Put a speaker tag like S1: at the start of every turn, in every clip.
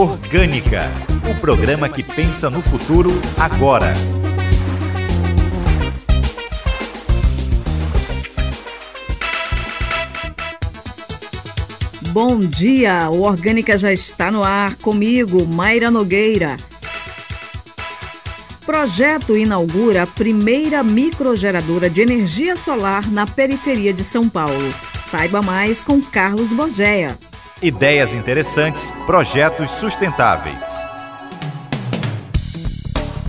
S1: Orgânica, o programa que pensa no futuro agora.
S2: Bom dia, o Orgânica já está no ar comigo, Mayra Nogueira. Projeto inaugura a primeira microgeradora de energia solar na periferia de São Paulo. Saiba mais com Carlos Borgeia.
S1: Ideias interessantes, projetos sustentáveis.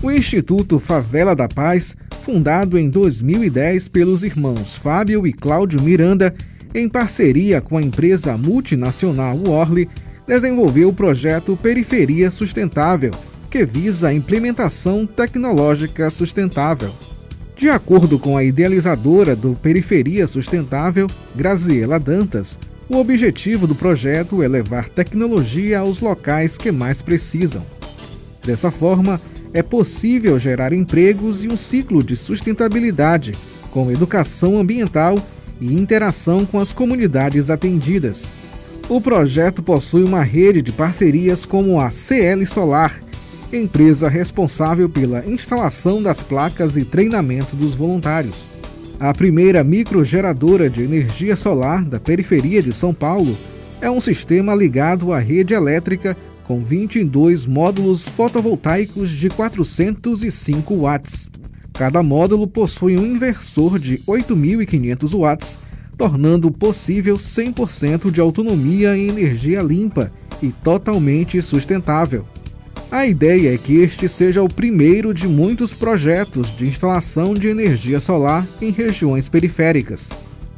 S3: O Instituto Favela da Paz, fundado em 2010 pelos irmãos Fábio e Cláudio Miranda, em parceria com a empresa multinacional Worley, desenvolveu o projeto Periferia Sustentável, que visa a implementação tecnológica sustentável. De acordo com a idealizadora do Periferia Sustentável, Graziela Dantas, o objetivo do projeto é levar tecnologia aos locais que mais precisam. Dessa forma, é possível gerar empregos e um ciclo de sustentabilidade, com educação ambiental e interação com as comunidades atendidas. O projeto possui uma rede de parcerias como a CL Solar, empresa responsável pela instalação das placas e treinamento dos voluntários. A primeira microgeradora de energia solar da periferia de São Paulo é um sistema ligado à rede elétrica com 22 módulos fotovoltaicos de 405 watts. Cada módulo possui um inversor de 8.500 watts, tornando possível 100% de autonomia em energia limpa e totalmente sustentável. A ideia é que este seja o primeiro de muitos projetos de instalação de energia solar em regiões periféricas.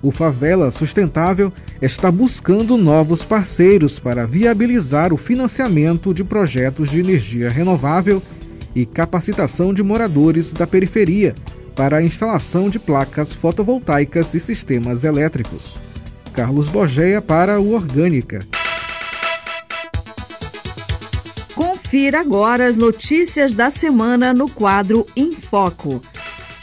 S3: O Favela Sustentável está buscando novos parceiros para viabilizar o financiamento de projetos de energia renovável e capacitação de moradores da periferia para a instalação de placas fotovoltaicas e sistemas elétricos. Carlos Borgeia para o Orgânica.
S2: Confira agora as notícias da semana no quadro Em Foco.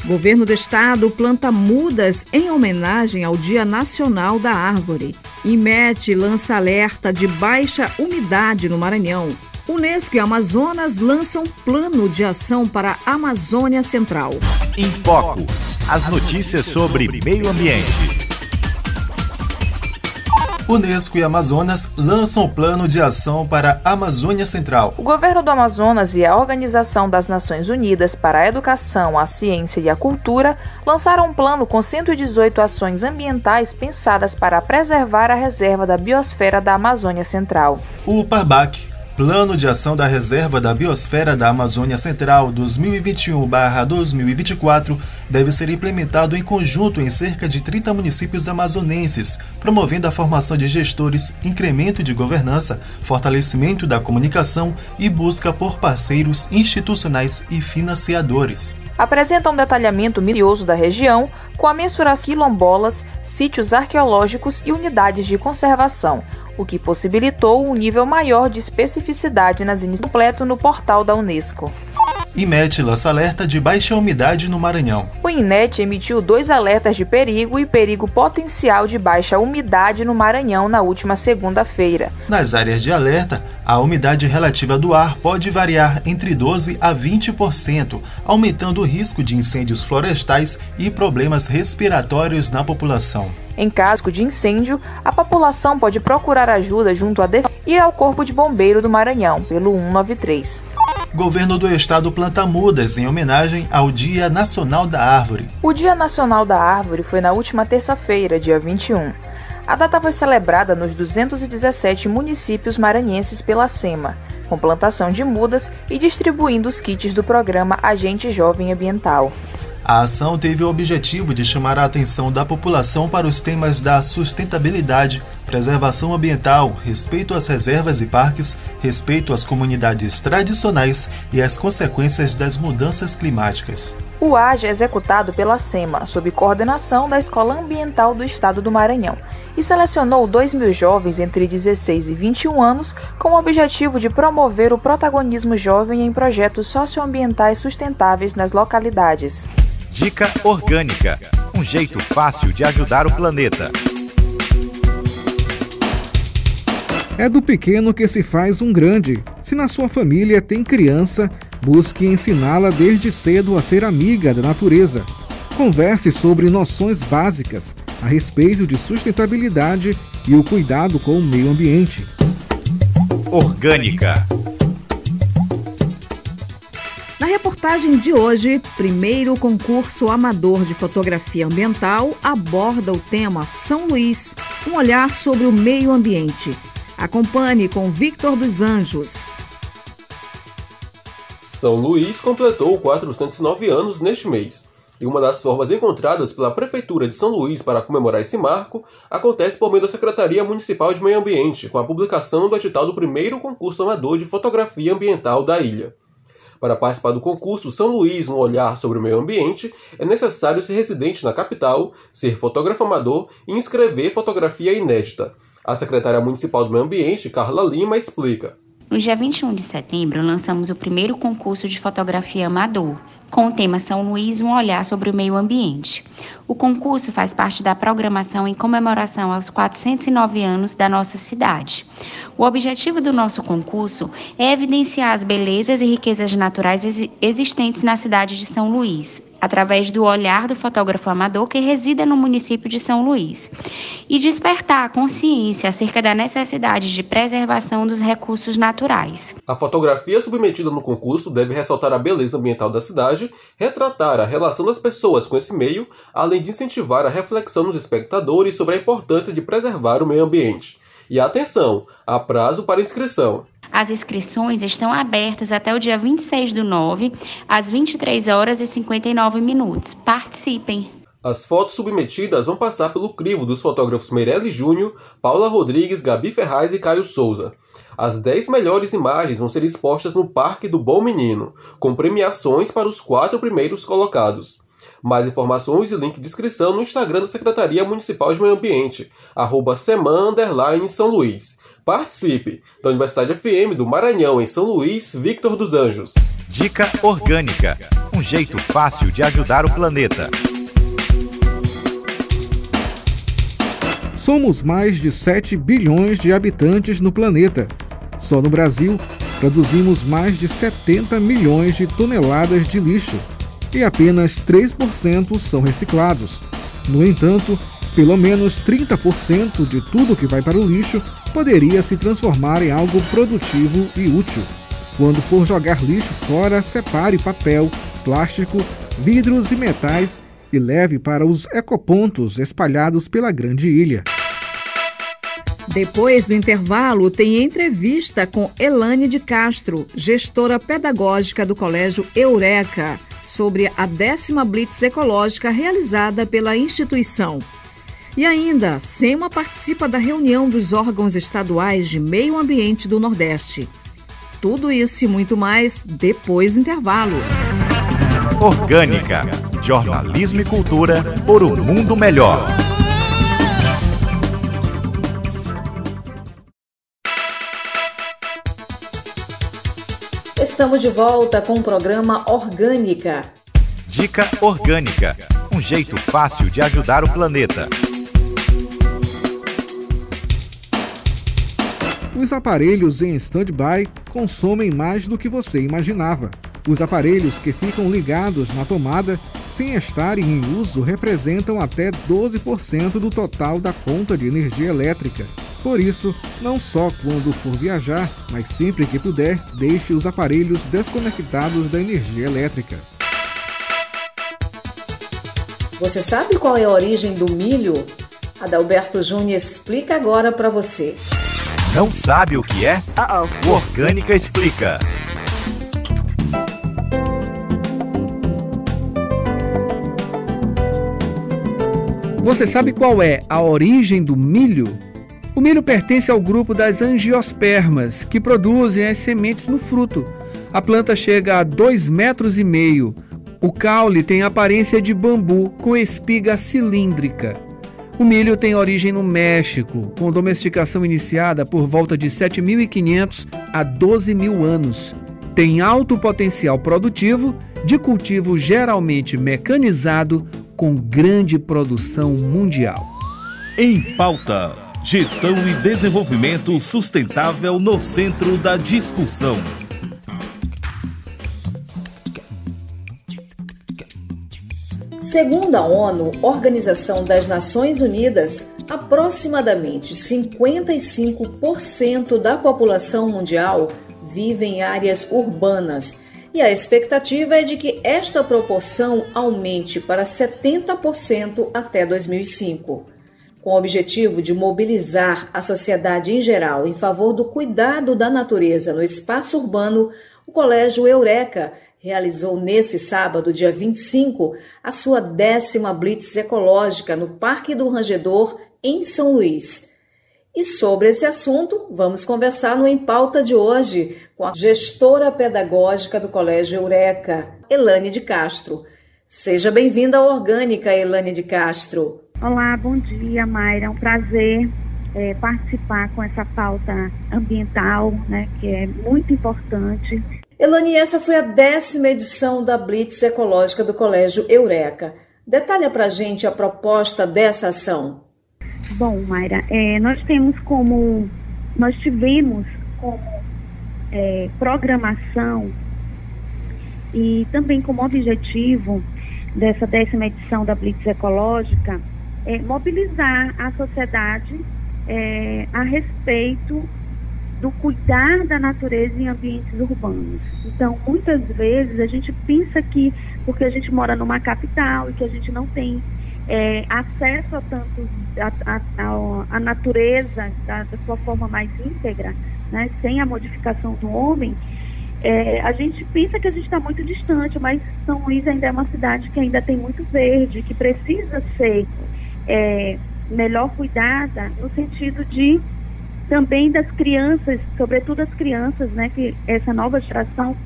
S2: Governo do Estado planta mudas em homenagem ao Dia Nacional da Árvore. IMET lança alerta de baixa umidade no Maranhão. Unesco e Amazonas lançam plano de ação para a Amazônia Central.
S1: Em Foco, as notícias sobre meio ambiente.
S4: Unesco e Amazonas lançam o plano de ação para a Amazônia Central.
S5: O governo do Amazonas e a Organização das Nações Unidas para a Educação, a Ciência e a Cultura lançaram um plano com 118 ações ambientais pensadas para preservar a reserva da biosfera da Amazônia Central.
S4: O PARBAC Plano de Ação da Reserva da Biosfera da Amazônia Central 2021-2024 deve ser implementado em conjunto em cerca de 30 municípios amazonenses, promovendo a formação de gestores, incremento de governança, fortalecimento da comunicação e busca por parceiros institucionais e financiadores.
S5: Apresenta um detalhamento minucioso da região, com a mensuração quilombolas, sítios arqueológicos e unidades de conservação o que possibilitou um nível maior de especificidade nas iniciativas completo no portal da Unesco.
S4: IMET lança alerta de baixa umidade no Maranhão.
S5: O INET emitiu dois alertas de perigo e perigo potencial de baixa umidade no Maranhão na última segunda-feira.
S4: Nas áreas de alerta, a umidade relativa do ar pode variar entre 12% a 20%, aumentando o risco de incêndios florestais e problemas respiratórios na população.
S5: Em caso de incêndio, a população pode procurar ajuda junto à Defesa e ao Corpo de Bombeiro do Maranhão, pelo 193.
S4: Governo do Estado planta mudas em homenagem ao Dia Nacional da Árvore.
S5: O Dia Nacional da Árvore foi na última terça-feira, dia 21. A data foi celebrada nos 217 municípios maranhenses pela SEMA, com plantação de mudas e distribuindo os kits do programa Agente Jovem Ambiental.
S4: A ação teve o objetivo de chamar a atenção da população para os temas da sustentabilidade, preservação ambiental, respeito às reservas e parques, respeito às comunidades tradicionais e as consequências das mudanças climáticas.
S5: O AGE é executado pela SEMA, sob coordenação da Escola Ambiental do Estado do Maranhão, e selecionou 2 mil jovens entre 16 e 21 anos com o objetivo de promover o protagonismo jovem em projetos socioambientais sustentáveis nas localidades.
S1: Dica Orgânica um jeito fácil de ajudar o planeta.
S3: É do pequeno que se faz um grande. Se na sua família tem criança, busque ensiná-la desde cedo a ser amiga da natureza. Converse sobre noções básicas a respeito de sustentabilidade e o cuidado com o meio ambiente.
S1: Orgânica.
S2: Reportagem de hoje, primeiro concurso amador de fotografia ambiental aborda o tema São Luís, um olhar sobre o meio ambiente. Acompanhe com Victor dos Anjos.
S6: São Luís completou 409 anos neste mês. E uma das formas encontradas pela Prefeitura de São Luís para comemorar esse marco acontece por meio da Secretaria Municipal de Meio Ambiente, com a publicação do edital do primeiro concurso amador de fotografia ambiental da ilha. Para participar do concurso São Luís, um olhar sobre o meio ambiente, é necessário ser residente na capital, ser fotógrafo amador e inscrever fotografia inédita. A secretária municipal do Meio Ambiente, Carla Lima, explica.
S7: No dia 21 de setembro, lançamos o primeiro concurso de fotografia amador, com o tema São Luís, um olhar sobre o meio ambiente. O concurso faz parte da programação em comemoração aos 409 anos da nossa cidade. O objetivo do nosso concurso é evidenciar as belezas e riquezas naturais existentes na cidade de São Luís, através do olhar do fotógrafo amador que resida no município de São Luís, e despertar a consciência acerca da necessidade de preservação dos recursos naturais.
S6: A fotografia submetida no concurso deve ressaltar a beleza ambiental da cidade, retratar a relação das pessoas com esse meio, além de incentivar a reflexão dos espectadores sobre a importância de preservar o meio ambiente. E atenção, há prazo para inscrição.
S7: As inscrições estão abertas até o dia 26 do 9, às 23 horas e 59 minutos. Participem!
S6: As fotos submetidas vão passar pelo crivo dos fotógrafos Meirelles Júnior, Paula Rodrigues, Gabi Ferraz e Caio Souza. As 10 melhores imagens vão ser expostas no Parque do Bom Menino, com premiações para os quatro primeiros colocados. Mais informações e link de inscrição no Instagram da Secretaria Municipal de Meio Ambiente, arroba São Luís. Participe! Da Universidade FM do Maranhão, em São Luís, Victor dos Anjos.
S1: Dica Orgânica um jeito fácil de ajudar o planeta.
S3: Somos mais de 7 bilhões de habitantes no planeta. Só no Brasil, produzimos mais de 70 milhões de toneladas de lixo e apenas 3% são reciclados. No entanto, pelo menos 30% de tudo que vai para o lixo poderia se transformar em algo produtivo e útil. Quando for jogar lixo fora, separe papel, plástico, vidros e metais e leve para os ecopontos espalhados pela grande ilha.
S2: Depois do intervalo, tem entrevista com Elane de Castro, gestora pedagógica do Colégio Eureka, sobre a décima Blitz Ecológica realizada pela instituição. E ainda, SEMA participa da reunião dos órgãos estaduais de meio ambiente do Nordeste. Tudo isso e muito mais depois do intervalo.
S1: Orgânica. Jornalismo e cultura por um mundo melhor.
S2: Estamos de volta com o programa Orgânica.
S1: Dica Orgânica. Um jeito fácil de ajudar o planeta.
S3: Os aparelhos em stand-by consomem mais do que você imaginava. Os aparelhos que ficam ligados na tomada sem estarem em uso representam até 12% do total da conta de energia elétrica. Por isso, não só quando for viajar, mas sempre que puder, deixe os aparelhos desconectados da energia elétrica.
S2: Você sabe qual é a origem do milho? Adalberto Júnior explica agora para você.
S1: Não sabe o que é? Uh -oh. O Orgânica explica.
S8: Você sabe qual é a origem do milho? O milho pertence ao grupo das angiospermas, que produzem as sementes no fruto. A planta chega a 2,5 metros e meio. O caule tem aparência de bambu com espiga cilíndrica. O milho tem origem no México, com domesticação iniciada por volta de 7.500 a 12.000 anos. Tem alto potencial produtivo, de cultivo geralmente mecanizado, com grande produção mundial.
S1: Em pauta.
S9: Gestão e desenvolvimento sustentável no centro da discussão.
S2: Segundo a ONU, Organização das Nações Unidas, aproximadamente 55% da população mundial vive em áreas urbanas e a expectativa é de que esta proporção aumente para 70% até 2005. Com o objetivo de mobilizar a sociedade em geral em favor do cuidado da natureza no espaço urbano, o Colégio Eureka realizou nesse sábado, dia 25, a sua décima Blitz Ecológica no Parque do Rangedor, em São Luís. E sobre esse assunto, vamos conversar no Em Pauta de hoje com a gestora pedagógica do Colégio Eureka, Elane de Castro. Seja bem-vinda à Orgânica, Elane de Castro.
S10: Olá, bom dia, Mayra. É um prazer é, participar com essa pauta ambiental, né, que é muito importante.
S2: Elane, essa foi a décima edição da Blitz Ecológica do Colégio Eureka. Detalha para gente a proposta dessa ação.
S10: Bom, Mayra, é, nós temos como, nós tivemos como é, programação e também como objetivo dessa décima edição da Blitz Ecológica é, mobilizar a sociedade é, a respeito do cuidar da natureza em ambientes urbanos. Então, muitas vezes a gente pensa que porque a gente mora numa capital e que a gente não tem é, acesso a tanto a, natureza da, da, sua forma mais íntegra, né, sem a modificação do homem, é, a gente pensa que a gente está muito distante, mas São Luís ainda é uma cidade que ainda tem muito verde, que precisa ser é, melhor cuidada no sentido de também das crianças, sobretudo as crianças, né, que essa nova geração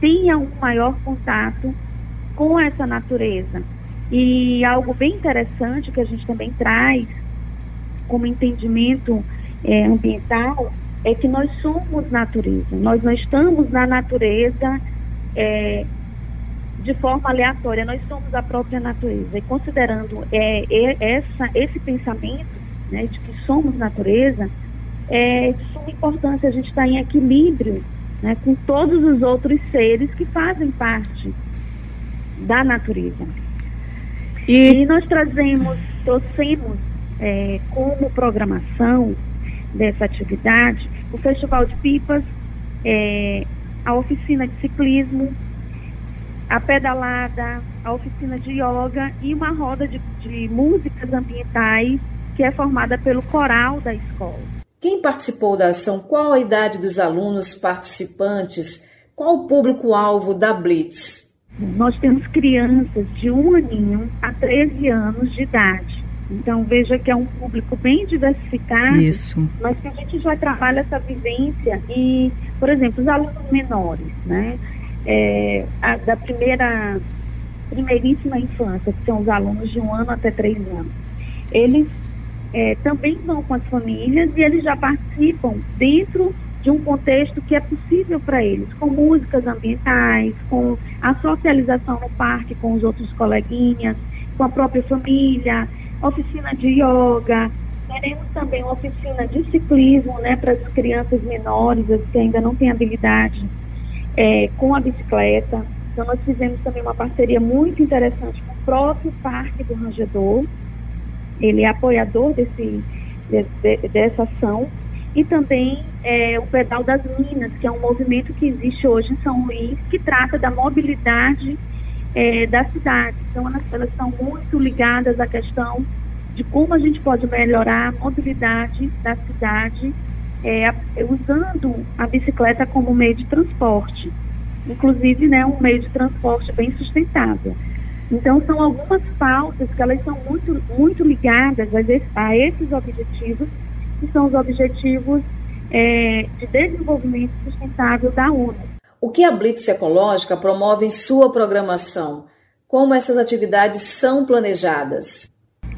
S10: tenha um maior contato com essa natureza. E algo bem interessante que a gente também traz como entendimento é, ambiental é que nós somos natureza. Nós não estamos na natureza é, de forma aleatória, nós somos a própria natureza. E considerando é, essa, esse pensamento né, de que somos natureza, é de suma importância a gente estar em equilíbrio né, com todos os outros seres que fazem parte da natureza. E, e nós trazemos, trouxemos é, como programação dessa atividade o Festival de Pipas, é, a oficina de ciclismo, a pedalada, a oficina de yoga e uma roda de, de músicas ambientais que é formada pelo coral da escola.
S2: Quem participou da ação? Qual a idade dos alunos participantes? Qual o público-alvo da Blitz?
S10: Nós temos crianças de um aninho a 13 anos de idade. Então veja que é um público bem diversificado,
S2: Isso.
S10: mas que a gente já trabalha essa vivência e, por exemplo, os alunos menores, né? É, a, da primeira, primeiríssima infância, que são os alunos de um ano até três anos, eles é, também vão com as famílias e eles já participam dentro de um contexto que é possível para eles, com músicas ambientais, com a socialização no parque com os outros coleguinhas, com a própria família, oficina de yoga, teremos também uma oficina de ciclismo, né, para as crianças menores, as que ainda não têm habilidade é, com a bicicleta. Então nós fizemos também uma parceria muito interessante com o próprio Parque do Rangedor, ele é apoiador desse, de, dessa ação e também é, o Pedal das Minas, que é um movimento que existe hoje em São Luís, que trata da mobilidade é, da cidade. Então, elas, elas são muito ligadas à questão de como a gente pode melhorar a mobilidade da cidade é, usando a bicicleta como meio de transporte. Inclusive, né, um meio de transporte bem sustentável. Então, são algumas pautas que elas são muito, muito ligadas a, a esses objetivos que são os objetivos é, de desenvolvimento sustentável da ONU.
S2: O que a Blitz Ecológica promove em sua programação? Como essas atividades são planejadas?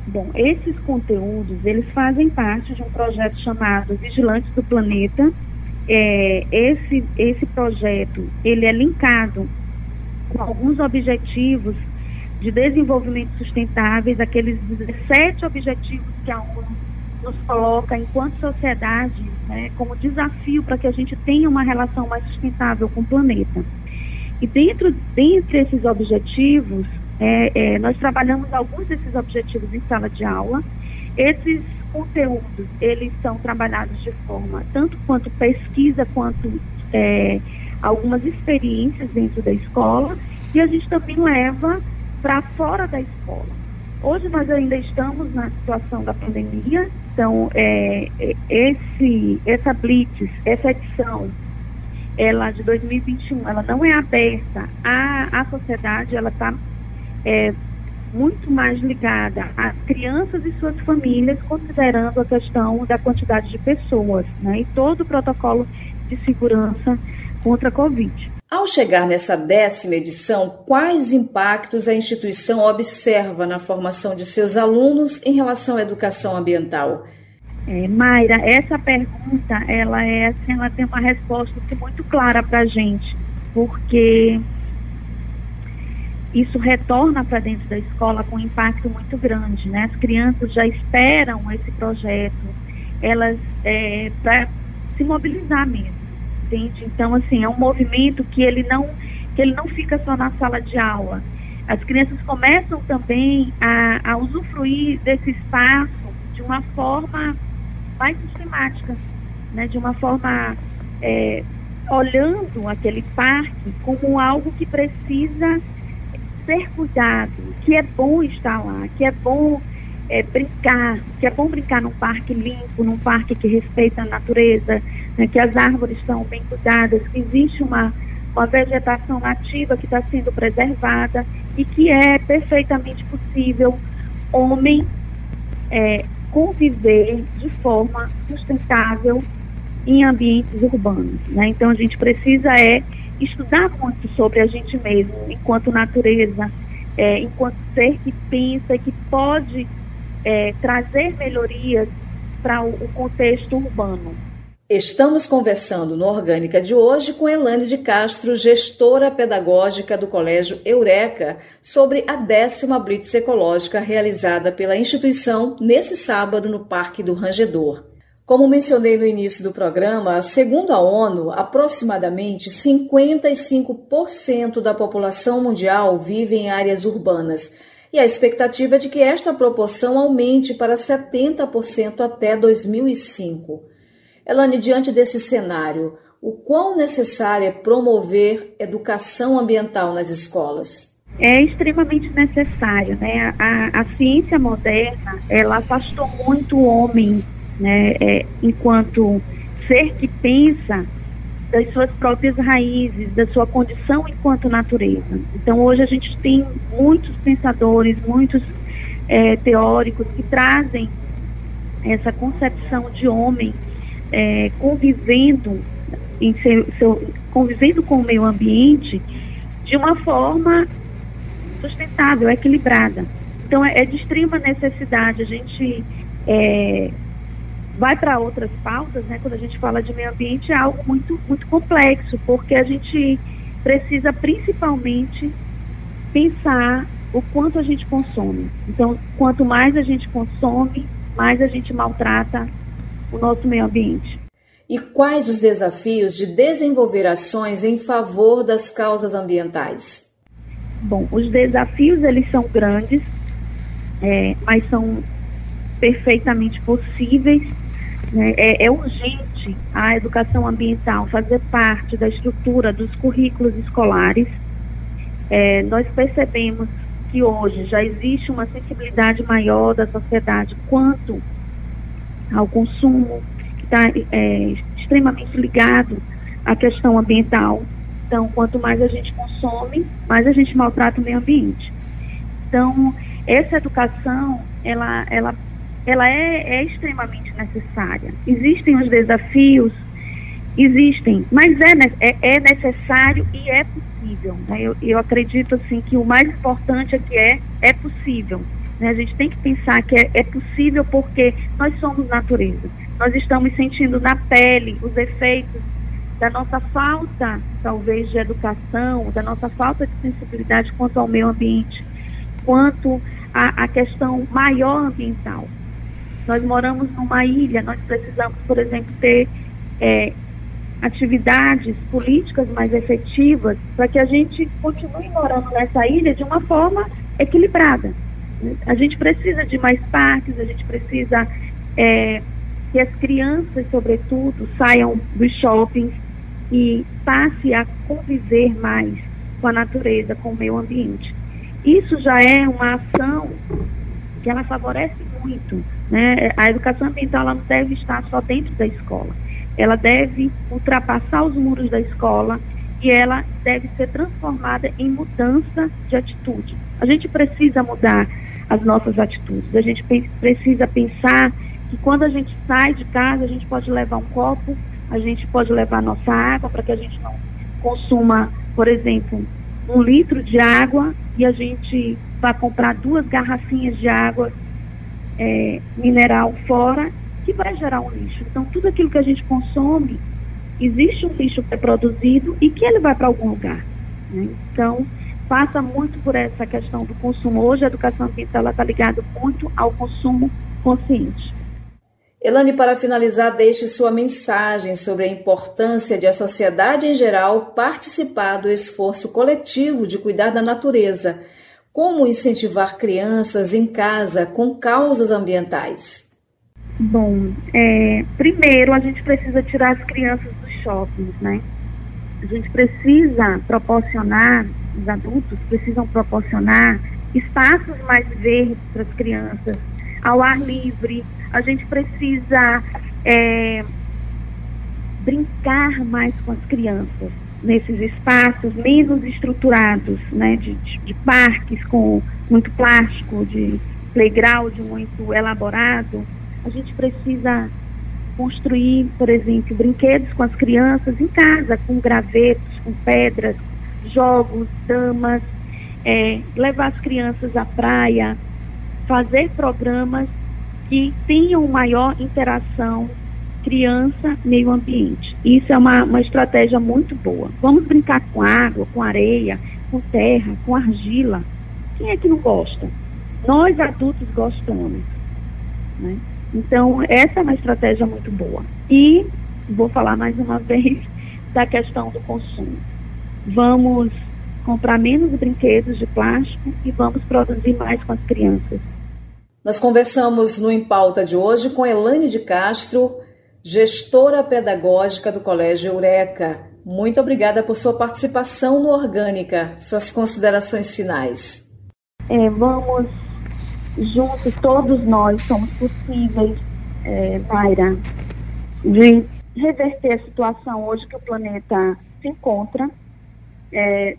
S10: Bom, esses conteúdos, eles fazem parte de um projeto chamado Vigilantes do Planeta. É, esse, esse projeto, ele é linkado com alguns objetivos de desenvolvimento sustentáveis, aqueles 17 objetivos que a ONU nos coloca, enquanto sociedade, né, como desafio para que a gente tenha uma relação mais sustentável com o planeta. E dentro, dentre esses objetivos, é, é, nós trabalhamos alguns desses objetivos em sala de aula. Esses conteúdos, eles são trabalhados de forma tanto quanto pesquisa, quanto é, algumas experiências dentro da escola, e a gente também leva para fora da escola. Hoje nós ainda estamos na situação da pandemia, então é, é esse, essa blitz, essa edição, ela de 2021, ela não é aberta à, à sociedade, ela está é, muito mais ligada às crianças e suas famílias, considerando a questão da quantidade de pessoas, né, e todo o protocolo de segurança contra a Covid.
S2: Ao chegar nessa décima edição, quais impactos a instituição observa na formação de seus alunos em relação à educação ambiental?
S10: É, Mayra, essa pergunta, ela é assim, ela tem uma resposta assim, muito clara para a gente, porque isso retorna para dentro da escola com um impacto muito grande, né? As crianças já esperam esse projeto, elas é, para se mobilizar mesmo entende? Então, assim, é um movimento que ele não, que ele não fica só na sala de aula. As crianças começam também a, a usufruir desse espaço de uma forma mais sistemática, né? de uma forma é, olhando aquele parque como algo que precisa ser cuidado, que é bom estar lá, que é bom é, brincar, que é bom brincar num parque limpo, num parque que respeita a natureza, né, que as árvores estão bem cuidadas, que existe uma, uma vegetação nativa que está sendo preservada e que é perfeitamente possível homem é, conviver de forma sustentável em ambientes urbanos. Né? Então a gente precisa é estudar muito sobre a gente mesmo, enquanto natureza, é, enquanto ser que pensa, que pode é, trazer melhorias para o, o contexto urbano.
S2: Estamos conversando no Orgânica de hoje com Elane de Castro, gestora pedagógica do Colégio Eureka, sobre a décima Blitz Ecológica realizada pela instituição nesse sábado no Parque do Rangedor. Como mencionei no início do programa, segundo a ONU, aproximadamente 55% da população mundial vive em áreas urbanas e a expectativa é de que esta proporção aumente para 70% até 2005. Elane, diante desse cenário, o quão necessário é promover educação ambiental nas escolas?
S10: É extremamente necessário, né? A, a ciência moderna, ela afastou muito o homem, né? É, enquanto ser que pensa das suas próprias raízes, da sua condição enquanto natureza. Então, hoje a gente tem muitos pensadores, muitos é, teóricos que trazem essa concepção de homem é, convivendo em seu, seu, convivendo com o meio ambiente de uma forma sustentável, equilibrada. Então é, é de extrema necessidade a gente é, vai para outras pautas, né? Quando a gente fala de meio ambiente é algo muito muito complexo, porque a gente precisa principalmente pensar o quanto a gente consome. Então, quanto mais a gente consome, mais a gente maltrata o nosso meio ambiente.
S2: E quais os desafios de desenvolver ações em favor das causas ambientais?
S10: Bom, os desafios eles são grandes, é, mas são perfeitamente possíveis. Né? É, é urgente a educação ambiental fazer parte da estrutura dos currículos escolares. É, nós percebemos que hoje já existe uma sensibilidade maior da sociedade quanto ao consumo, que está é, extremamente ligado à questão ambiental. Então, quanto mais a gente consome, mais a gente maltrata o meio ambiente. Então, essa educação, ela, ela, ela é, é extremamente necessária. Existem os desafios, existem, mas é, é, é necessário e é possível. Né? Eu, eu acredito assim que o mais importante é que é, é possível. Né? A gente tem que pensar que é, é possível porque nós somos natureza. Nós estamos sentindo na pele os efeitos da nossa falta, talvez, de educação, da nossa falta de sensibilidade quanto ao meio ambiente, quanto à, à questão maior ambiental. Nós moramos numa ilha, nós precisamos, por exemplo, ter é, atividades políticas mais efetivas para que a gente continue morando nessa ilha de uma forma equilibrada. A gente precisa de mais parques, a gente precisa é, que as crianças, sobretudo, saiam dos shoppings e passe a conviver mais com a natureza, com o meio ambiente. Isso já é uma ação que ela favorece muito. Né? A educação ambiental ela não deve estar só dentro da escola. Ela deve ultrapassar os muros da escola e ela deve ser transformada em mudança de atitude. A gente precisa mudar as nossas atitudes. A gente precisa pensar que quando a gente sai de casa, a gente pode levar um copo, a gente pode levar nossa água para que a gente não consuma, por exemplo, um litro de água e a gente vai comprar duas garrafinhas de água é, mineral fora, que vai gerar um lixo. Então, tudo aquilo que a gente consome, existe um lixo que é produzido e que ele vai para algum lugar. Né? Então, passa muito por essa questão do consumo. Hoje, a educação ambiental está ligada muito ao consumo consciente.
S2: Elane, para finalizar, deixe sua mensagem sobre a importância de a sociedade em geral participar do esforço coletivo de cuidar da natureza. Como incentivar crianças em casa com causas ambientais?
S10: Bom, é, primeiro a gente precisa tirar as crianças dos shoppings, né? A gente precisa proporcionar os adultos precisam proporcionar espaços mais verdes para as crianças, ao ar livre. A gente precisa é, brincar mais com as crianças nesses espaços menos estruturados, né, de, de, de parques com muito plástico, de playground muito elaborado. A gente precisa construir, por exemplo, brinquedos com as crianças em casa, com gravetos, com pedras, jogos, damas, é, levar as crianças à praia, fazer programas que tenham maior interação criança-meio ambiente. Isso é uma, uma estratégia muito boa. Vamos brincar com água, com areia, com terra, com argila. Quem é que não gosta? Nós adultos gostamos. Né? Então, essa é uma estratégia muito boa. E vou falar mais uma vez da questão do consumo vamos comprar menos brinquedos de plástico e vamos produzir mais com as crianças.
S2: Nós conversamos no Em Pauta de hoje com Elane de Castro, gestora pedagógica do Colégio Eureka. Muito obrigada por sua participação no Orgânica. Suas considerações finais.
S10: É, vamos juntos, todos nós somos possíveis, é, Mayra, de reverter a situação hoje que o planeta se encontra é,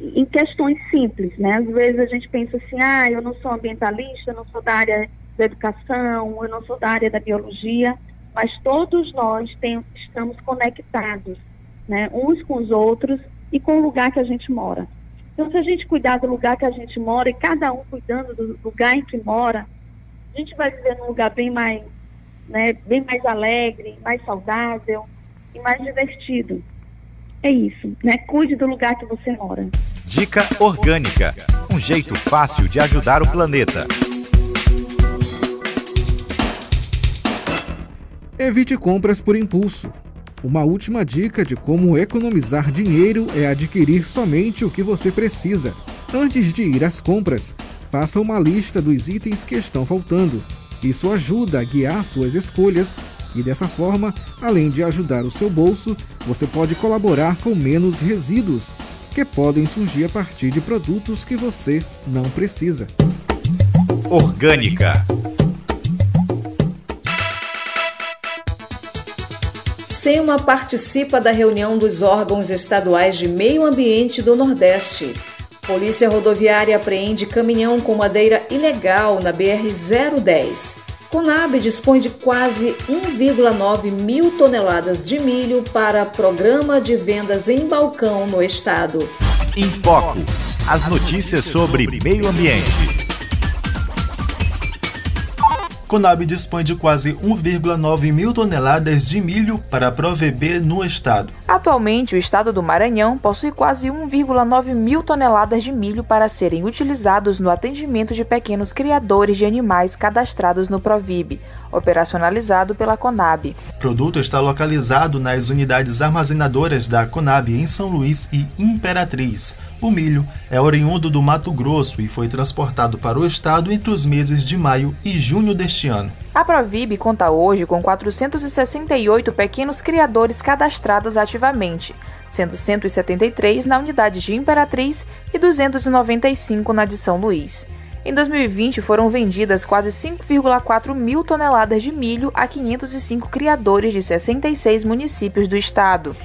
S10: em questões simples, né? Às vezes a gente pensa assim, ah, eu não sou ambientalista, eu não sou da área da educação, eu não sou da área da biologia, mas todos nós tem, estamos conectados, né? Uns com os outros e com o lugar que a gente mora. Então, se a gente cuidar do lugar que a gente mora e cada um cuidando do lugar em que mora, a gente vai viver num lugar bem mais, né, bem mais alegre, mais saudável e mais divertido. É isso, né? Cuide do lugar que você mora.
S1: Dica Orgânica um jeito fácil de ajudar o planeta.
S3: Evite compras por impulso. Uma última dica de como economizar dinheiro é adquirir somente o que você precisa. Antes de ir às compras, faça uma lista dos itens que estão faltando. Isso ajuda a guiar suas escolhas e dessa forma, além de ajudar o seu bolso, você pode colaborar com menos resíduos que podem surgir a partir de produtos que você não precisa.
S1: Orgânica.
S2: SEMA participa da reunião dos órgãos estaduais de meio ambiente do Nordeste. Polícia Rodoviária apreende caminhão com madeira ilegal na BR-010. Conab dispõe de quase 1,9 mil toneladas de milho para programa de vendas em balcão no estado.
S1: Em Foco, as notícias sobre meio ambiente.
S4: Conab dispõe de quase 1,9 mil toneladas de milho para proveber no estado.
S5: Atualmente, o estado do Maranhão possui quase 1,9 mil toneladas de milho para serem utilizados no atendimento de pequenos criadores de animais cadastrados no Provib, operacionalizado pela Conab.
S4: O produto está localizado nas unidades armazenadoras da Conab em São Luís e Imperatriz. O milho é oriundo do Mato Grosso e foi transportado para o estado entre os meses de maio e junho deste ano.
S5: A Provib conta hoje com 468 pequenos criadores cadastrados ativamente, sendo 173 na unidade de Imperatriz e 295 na de São Luís. Em 2020, foram vendidas quase 5,4 mil toneladas de milho a 505 criadores de 66 municípios do estado.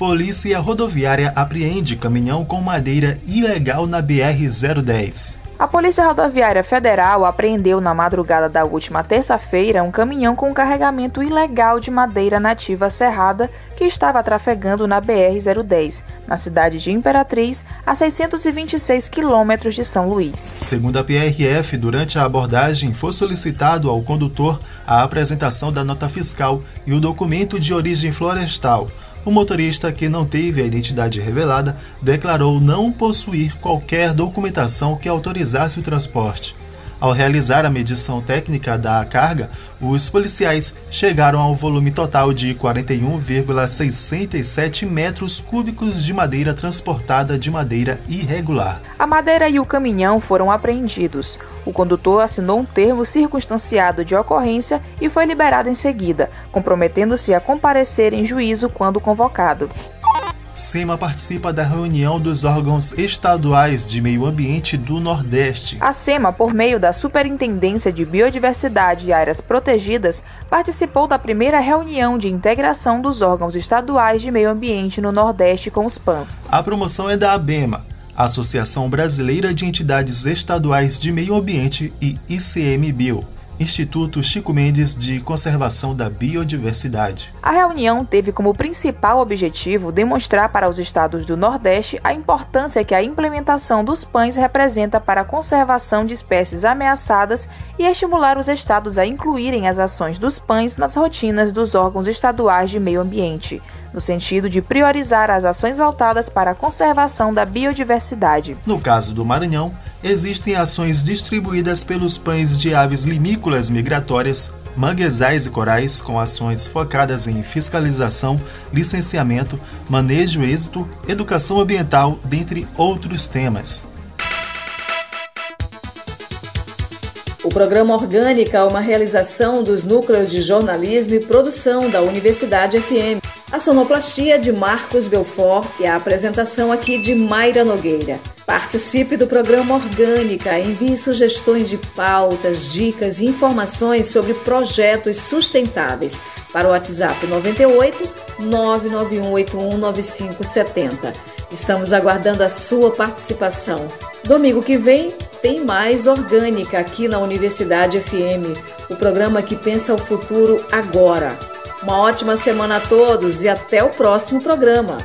S4: Polícia Rodoviária apreende caminhão com madeira ilegal na BR-010.
S5: A Polícia Rodoviária Federal apreendeu na madrugada da última terça-feira um caminhão com carregamento ilegal de madeira nativa serrada que estava trafegando na BR-010, na cidade de Imperatriz, a 626 quilômetros de São Luís.
S4: Segundo a PRF, durante a abordagem foi solicitado ao condutor a apresentação da nota fiscal e o documento de origem florestal o motorista, que não teve a identidade revelada, declarou não possuir qualquer documentação que autorizasse o transporte. Ao realizar a medição técnica da carga, os policiais chegaram ao volume total de 41,67 metros cúbicos de madeira transportada de madeira irregular.
S5: A madeira e o caminhão foram apreendidos. O condutor assinou um termo circunstanciado de ocorrência e foi liberado em seguida, comprometendo-se a comparecer em juízo quando convocado.
S4: SEMA participa da reunião dos órgãos estaduais de meio ambiente do Nordeste.
S5: A SEMA, por meio da Superintendência de Biodiversidade e Áreas Protegidas, participou da primeira reunião de integração dos órgãos estaduais de meio ambiente no Nordeste com os PANs.
S4: A promoção é da ABEMA, Associação Brasileira de Entidades Estaduais de Meio Ambiente e ICMBio. Instituto Chico Mendes de Conservação da Biodiversidade.
S5: A reunião teve como principal objetivo demonstrar para os estados do Nordeste a importância que a implementação dos pães representa para a conservação de espécies ameaçadas e estimular os estados a incluírem as ações dos pães nas rotinas dos órgãos estaduais de meio ambiente no sentido de priorizar as ações voltadas para a conservação da biodiversidade.
S4: No caso do Maranhão, existem ações distribuídas pelos pães de aves limícolas migratórias, manguezais e corais, com ações focadas em fiscalização, licenciamento, manejo êxito, educação ambiental, dentre outros temas.
S2: O programa Orgânica é uma realização dos núcleos de jornalismo e produção da Universidade FM. A sonoplastia de Marcos Belfort e a apresentação aqui de Mayra Nogueira. Participe do programa Orgânica, envie sugestões de pautas, dicas e informações sobre projetos sustentáveis para o WhatsApp 98 991819570. Estamos aguardando a sua participação. Domingo que vem tem mais Orgânica aqui na Universidade FM, o programa que pensa o futuro agora. Uma ótima semana a todos e até o próximo programa.